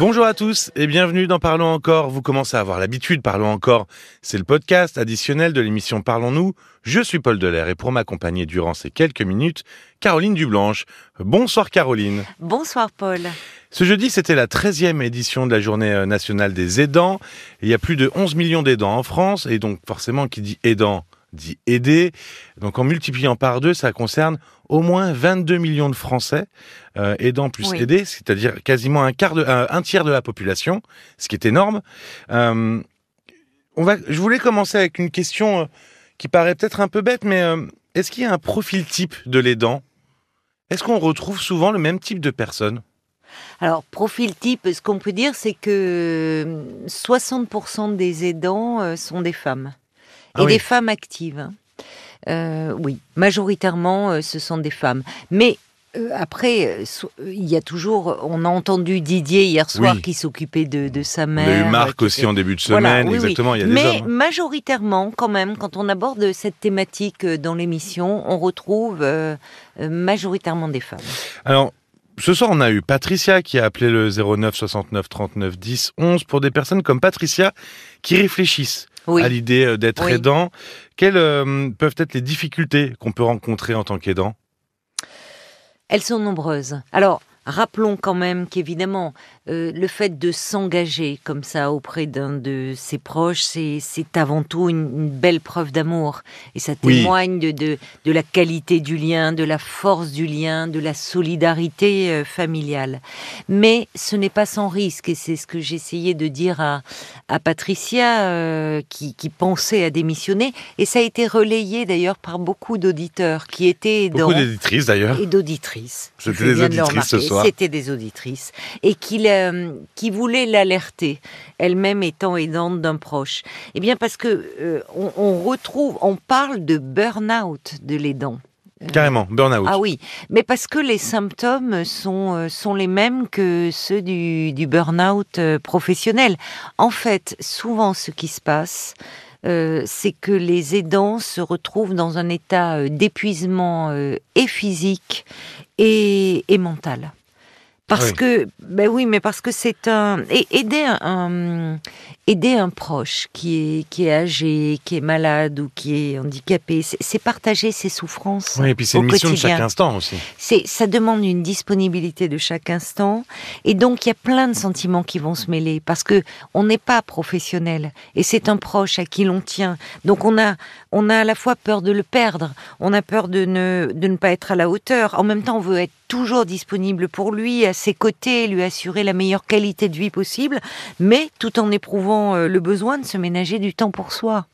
Bonjour à tous et bienvenue dans Parlons encore. Vous commencez à avoir l'habitude, Parlons encore. C'est le podcast additionnel de l'émission Parlons-nous. Je suis Paul Delair et pour m'accompagner durant ces quelques minutes, Caroline Dublanche. Bonsoir Caroline. Bonsoir Paul. Ce jeudi, c'était la 13e édition de la journée nationale des aidants. Il y a plus de 11 millions d'aidants en France et donc forcément qui dit aidant dit aider. Donc en multipliant par deux, ça concerne au moins 22 millions de Français euh, aidants plus aidés, c'est-à-dire quasiment un quart de, un, tiers de la population, ce qui est énorme. Euh, on va, je voulais commencer avec une question euh, qui paraît peut-être un peu bête, mais euh, est-ce qu'il y a un profil type de l'aidant? Est-ce qu'on retrouve souvent le même type de personne alors, profil type, ce qu'on peut dire, c'est que 60% des aidants sont des femmes. Ah et des femmes actives. Euh, oui, majoritairement, euh, ce sont des femmes. Mais euh, après, il y a toujours, on a entendu Didier hier soir qui s'occupait de, sa mère. Il y a eu Marc aussi en début de semaine, exactement. Il y a Mais des hommes. majoritairement, quand même, quand on aborde cette thématique dans l'émission, on retrouve majoritairement des femmes. Alors, ce soir, on a eu Patricia qui a appelé le 09 69 39 10 11 pour des personnes comme Patricia qui réfléchissent à l'idée euh, d'être aidant. Quelles euh, peuvent être les difficultés qu'on peut rencontrer en tant qu'aidant? Elles sont nombreuses. Alors, rappelons quand même qu'évidemment, euh, le fait de s'engager comme ça auprès d'un de ses proches, c'est avant tout une, belle preuve d'amour. Et ça témoigne de, de, de, la qualité du lien, de la force du lien, de la solidarité euh, familiale. Mais ce n'est pas sans risque, et c'est ce que j'essayais de dire à, à Patricia, euh, qui, qui, pensait à démissionner. Et ça a été relayé d'ailleurs par beaucoup d'auditeurs qui étaient. Beaucoup d'éditrices d'ailleurs. Et d'auditrices. C'était des auditrices ce soir. C'était des auditrices. Et qui euh, qui voulait l'alerter, elle-même étant aidante d'un proche Eh bien, parce que euh, on, retrouve, on parle de burn-out de l'aidant. Carrément, burn-out. Ah oui, mais parce que les symptômes sont, euh, sont les mêmes que ceux du, du burn-out professionnel. En fait, souvent, ce qui se passe, c'est que les aidants se retrouvent dans un état d'épuisement et physique et mental. Parce que, ben oui, mais parce que c'est un aider un, aider un proche qui est qui est âgé, qui est malade ou qui est handicapé, c'est partager ses souffrances. Oui, et puis c'est une mission de chaque instant aussi. Ça demande une disponibilité de chaque instant, et donc il y a plein de sentiments qui vont se mêler parce que on n'est pas professionnel et c'est un proche à qui l'on tient. Donc on a on a à la fois peur de le perdre, on a peur de ne de ne pas être à la hauteur. En même temps, on veut être toujours disponible pour lui, à ses côtés, lui assurer la meilleure qualité de vie possible, mais tout en éprouvant euh, le besoin de se ménager du temps pour soi.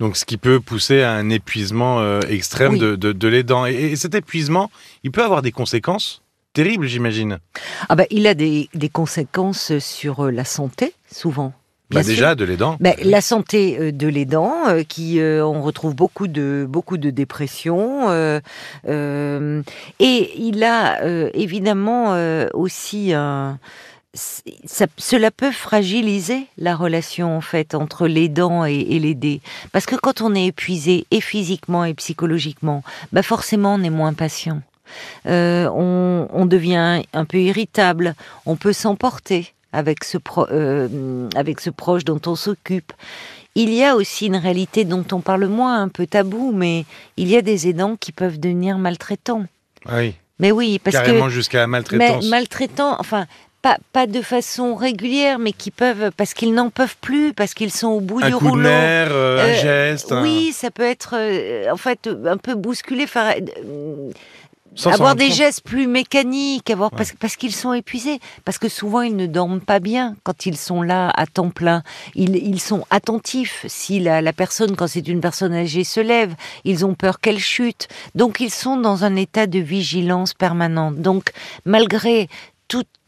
Donc, ce qui peut pousser à un épuisement euh, extrême de, de, l'aidant. Et, cet épuisement, il peut avoir des conséquences terribles, j'imagine. Ah ben, il a des, des conséquences sur euh, la santé, souvent. Bah déjà de l'aidant. Ben, la santé euh, de l'aidant, euh, qui euh, on retrouve beaucoup de beaucoup de dépression, et il a évidemment aussi un ça, cela peut fragiliser la relation en fait entre l'aidant et, et l'aidé, parce que quand on est épuisé et physiquement et psychologiquement, bah forcément on est moins patient. on, on devient un peu irritable, on peut s'emporter avec ce, euh, avec ce proche dont on s'occupe. Il y a aussi une réalité dont on parle moins, un peu tabou, mais il y a des aidants qui peuvent devenir maltraitants. Oui. Mais oui, parce Carrément jusqu'à la maltraitance. Mais maltraitants, enfin, pas, pas de façon régulière, mais qui peuvent, parce qu'ils n'en peuvent plus, parce qu'ils sont au bout un du coup rouleau. De nerf, euh, un geste. Oui, ça peut être, euh, en fait, un peu bousculé avoir des gestes plus mécaniques, avoir parce, parce qu'ils sont épuisés, parce que souvent ils ne dorment pas bien quand ils sont là à temps plein. Ils, ils sont attentifs si la, la personne, quand c'est une personne âgée, se lève. Ils ont peur qu'elle chute, donc ils sont dans un état de vigilance permanente. Donc malgré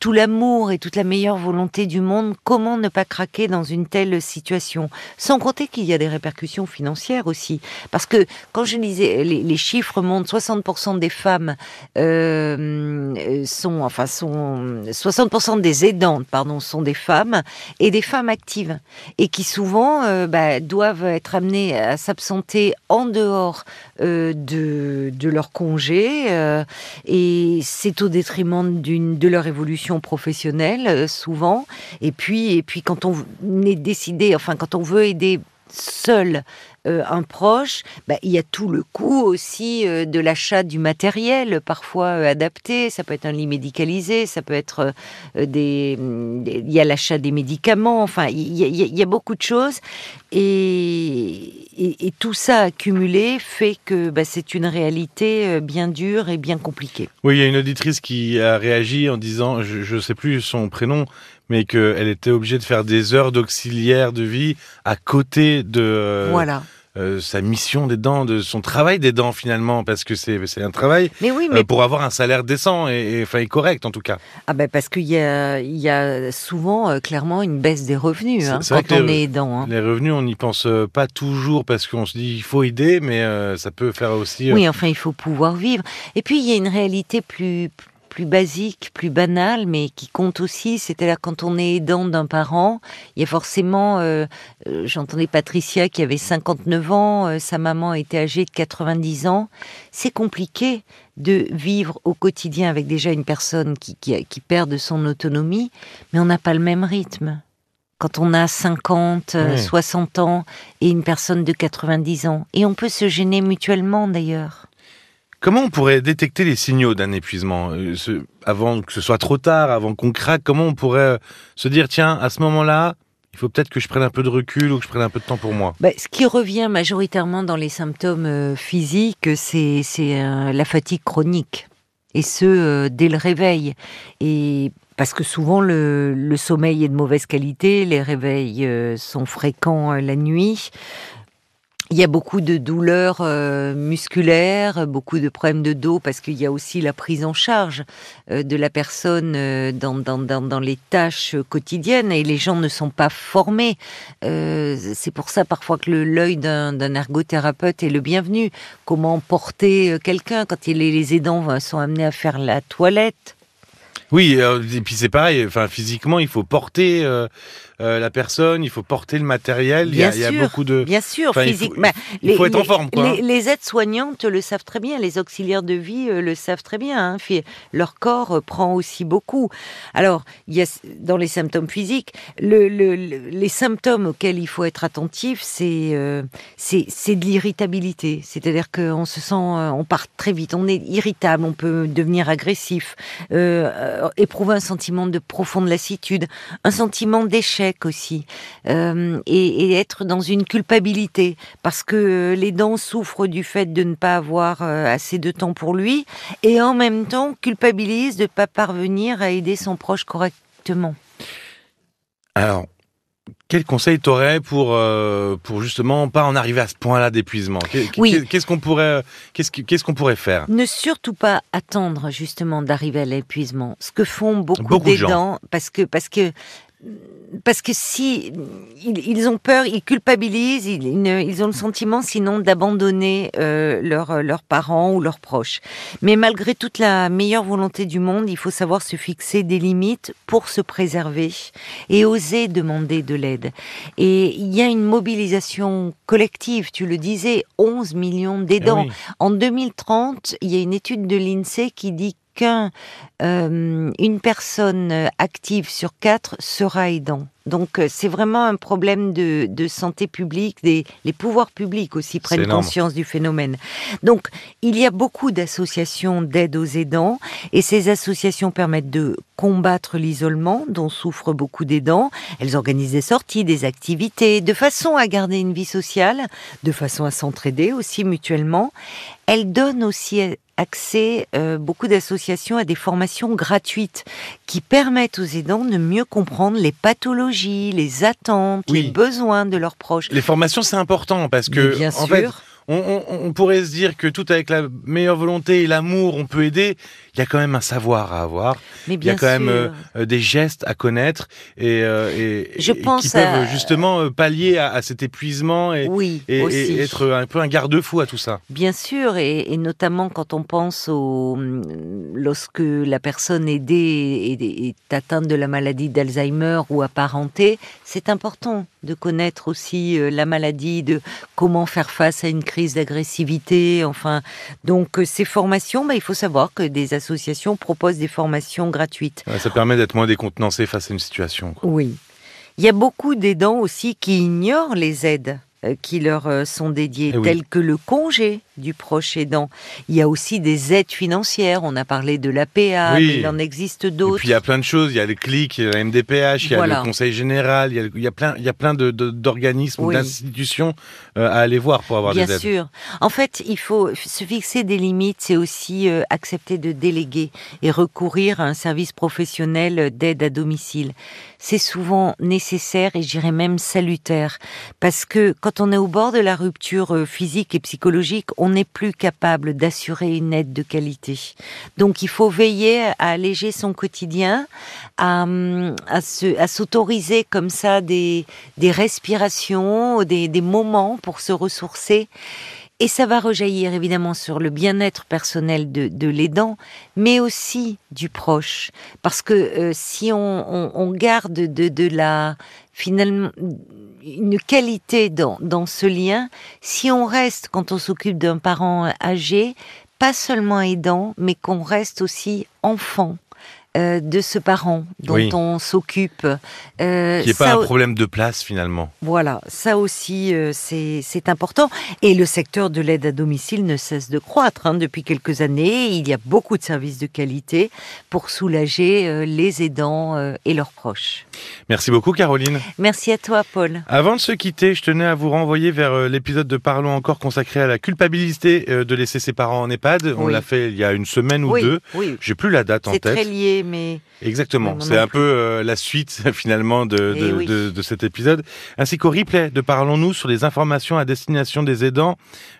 tout, l'amour et toute la meilleure volonté du monde, comment ne pas craquer dans une telle situation? Sans compter qu'il y a des répercussions financières aussi. Parce que quand je lisais, les, chiffres montrent 60% des femmes euh, sont, enfin, sont 60% des aidantes, pardon, sont des femmes et des femmes actives et qui souvent euh, bah, doivent être amenées à s'absenter en dehors euh, de, de leur congé et c'est au détriment d'une de leur évolution professionnelle euh, souvent. Et puis, et puis quand on est décidé, enfin quand on veut aider seul euh, un proche, bah, il y a tout le coût aussi euh, de l'achat du matériel, parfois adapté. Ça peut être un lit médicalisé, ça peut être des, Il y a l'achat des médicaments, enfin, il y, a beaucoup de choses. Et, et, tout ça accumulé fait que bah, c'est une réalité bien dure et bien compliquée. Oui, il y a une auditrice qui a réagi en disant, je ne sais plus son prénom, mais qu'elle était obligée de faire des heures d'auxiliaire de vie à côté de voilà. Euh, sa mission des dents, de son travail des dents finalement, parce que c'est un travail mais oui, mais... Euh, pour avoir un salaire décent et, enfin, correct en tout cas. Ah ben parce qu'il y a, il y a souvent euh, clairement une baisse des revenus hein, quand on est aidant. Hein. Les revenus, on n'y pense pas toujours parce qu'on se dit il faut aider, mais ça peut faire aussi. Oui, enfin il faut pouvoir vivre. Et puis il y a une réalité plus plus basique, plus banal, mais qui compte aussi. C'est-à-dire quand on est aidant d'un parent, il y a forcément, euh, euh, j'entendais Patricia qui avait 59 ans, euh, sa maman était âgée de 90 ans. C'est compliqué de vivre au quotidien avec déjà une personne qui, qui, perd de son autonomie, mais on n'a pas le même rythme quand on a 50, 60 ans et une personne de 90 ans. Et on peut se gêner mutuellement d'ailleurs. Comment on pourrait détecter les signaux d'un épuisement euh, avant que ce soit trop tard, avant qu'on craque? Comment on pourrait euh, se dire tiens, à ce moment-là, il faut peut-être que je prenne un peu de recul ou que je prenne un peu de temps pour moi? Bah, ce qui revient majoritairement dans les symptômes euh, physiques, c'est la fatigue chronique. Et ce, dès le réveil. Et parce que souvent le, sommeil est de mauvaise qualité, les réveils sont fréquents la nuit. Il y a beaucoup de douleurs euh, musculaires, beaucoup de problèmes de dos parce qu'il y a aussi la prise en charge euh, de la personne euh, dans, dans, dans, les tâches quotidiennes et les gens ne sont pas formés. c'est pour ça parfois que l'œil d'un ergothérapeute est le bienvenu. Comment porter quelqu'un quand les aidants sont amenés à faire la toilette oui, et puis c'est pareil. Enfin, physiquement, il faut porter euh, la personne, il faut porter le matériel. il, y a, beaucoup de. Bien sûr, physiquement. Il faut, être en forme. Quoi. Les, aides-soignantes le savent très bien, les auxiliaires de vie euh, le savent très bien. Hein. Leur corps euh, prend aussi beaucoup. Alors, il y a dans les symptômes physiques, le, les symptômes auxquels il faut être attentif, c'est c'est de l'irritabilité. C'est-à-dire qu'on se sent, on part très vite, on est irritable, on peut devenir agressif, éprouver un sentiment de profonde lassitude, un sentiment d'échec aussi, euh, et, être dans une culpabilité, parce que les dents souffrent du fait de ne pas avoir euh, assez de temps pour lui, et en même temps culpabilise de ne pas parvenir à aider son proche correctement. Alors, quel conseil t'aurais pour euh, pour justement pas en arriver à ce point-là d'épuisement Qu'est-ce qu'on pourrait qu'est-ce qu'on pourrait faire? Ne surtout pas attendre justement d'arriver à l'épuisement. Ce que font beaucoup, beaucoup d'aidants, parce que parce que parce que si ils, ont peur, ils culpabilisent, ils, ont le sentiment sinon d'abandonner euh, leurs parents ou leurs proches. Mais malgré toute la meilleure volonté du monde, il faut savoir se fixer des limites pour se préserver et oser demander de l'aide. Et il y a une mobilisation collective, tu le disais, 11 millions d'aidants. Eh en 2030, il y a une étude de l'INSEE qui dit euh, personne active sur quatre sera aidant. Donc euh, c'est vraiment un problème de, santé publique, des, les pouvoirs publics aussi prennent conscience du phénomène. Donc il y a beaucoup d'associations d'aide aux aidants et ces associations permettent de combattre l'isolement dont souffrent beaucoup d'aidants. Elles organisent des sorties, des activités, de façon à garder une vie sociale, de façon à s'entraider aussi mutuellement. Elles donnent aussi accès, euh, beaucoup d'associations, à des formations gratuites qui permettent aux aidants de mieux comprendre les pathologies, les attentes, les besoins de leurs proches. Les formations, c'est important parce que, bien en sûr. fait, on, pourrait se dire que tout avec la meilleure volonté et l'amour, on peut aider. Il y a quand même un savoir à avoir. Mais il y a quand même euh, euh, des gestes à connaître et, euh, Je pense qui peuvent justement pallier à, cet épuisement et, oui, et, être un peu un garde-fou à tout ça. Bien sûr, et, notamment quand on pense au lorsque la personne aidée est, atteinte de la maladie d'Alzheimer ou apparentée, c'est important de connaître aussi euh, la maladie, de comment faire face à une crise d'agressivité. Enfin, donc euh, ces formations, bah, il faut savoir que des associations proposent des formations gratuites. ça permet d'être moins décontenancé face à une situation. Oui. Il y a beaucoup d'aidants aussi qui ignorent les aides qui leur euh, sont dédiées, eh telles que le congé du proche aidant. Il y a aussi des aides financières. On a parlé de l'APA, il en existe d'autres. Et puis il y a plein de choses. Il y a le CLIC, il y a la MDPH, il y a le Conseil général, il y a, plein, il y a plein d'organismes, d'institutions euh, à aller voir pour avoir des aides. Bien sûr. En fait, il faut se fixer des limites. C'est aussi accepter de déléguer et recourir à un service professionnel d'aide à domicile. C'est souvent nécessaire et j'irais même salutaire parce que quand on est au bord de la rupture euh, physique et psychologique, on n'est plus capable d'assurer une aide de qualité. Donc il faut veiller à alléger son quotidien, à, à s'autoriser comme ça des, respirations, des moments pour se ressourcer. Et ça va rejaillir évidemment sur le bien-être personnel de, de l'aidant, mais aussi du proche. Parce que euh, si on, on, garde de, de la finalement une qualité dans, dans ce lien, si on reste quand on s'occupe d'un parent âgé, pas seulement aidant, mais qu'on reste aussi enfant euh, de ce parent dont on s'occupe. Euh, Qui n'est pas un problème de place finalement. Voilà, ça aussi euh, c'est important. Et le secteur de l'aide à domicile ne cesse de croître. Hein. Depuis quelques années, il y a beaucoup de services de qualité pour soulager euh, les aidants et leurs proches. Merci beaucoup Caroline. Merci à toi Paul. Avant de se quitter, je tenais à vous renvoyer vers l'épisode de Parlons encore consacré à la culpabilité de laisser ses parents en EHPAD. On l'a fait il y a une semaine ou deux. Oui. J'ai plus la date en tête. C'est très lié mais... Exactement, c'est un peu euh, la suite finalement de, eh de, cet épisode, ainsi qu'au replay de Parlons-nous sur les informations à destination des aidants,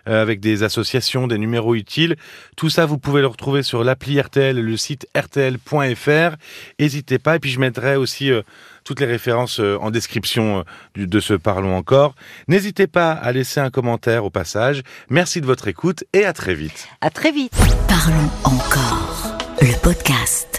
euh, avec des associations, des numéros utiles. Tout ça, vous pouvez le retrouver sur l'appli RTL, le site rtl.fr. N'hésitez pas, et puis je mettrai aussi... Euh, toutes les références en description de ce Parlons encore. N'hésitez pas à laisser un commentaire au passage. Merci de votre écoute et à très vite. À très vite. Parlons encore, le podcast.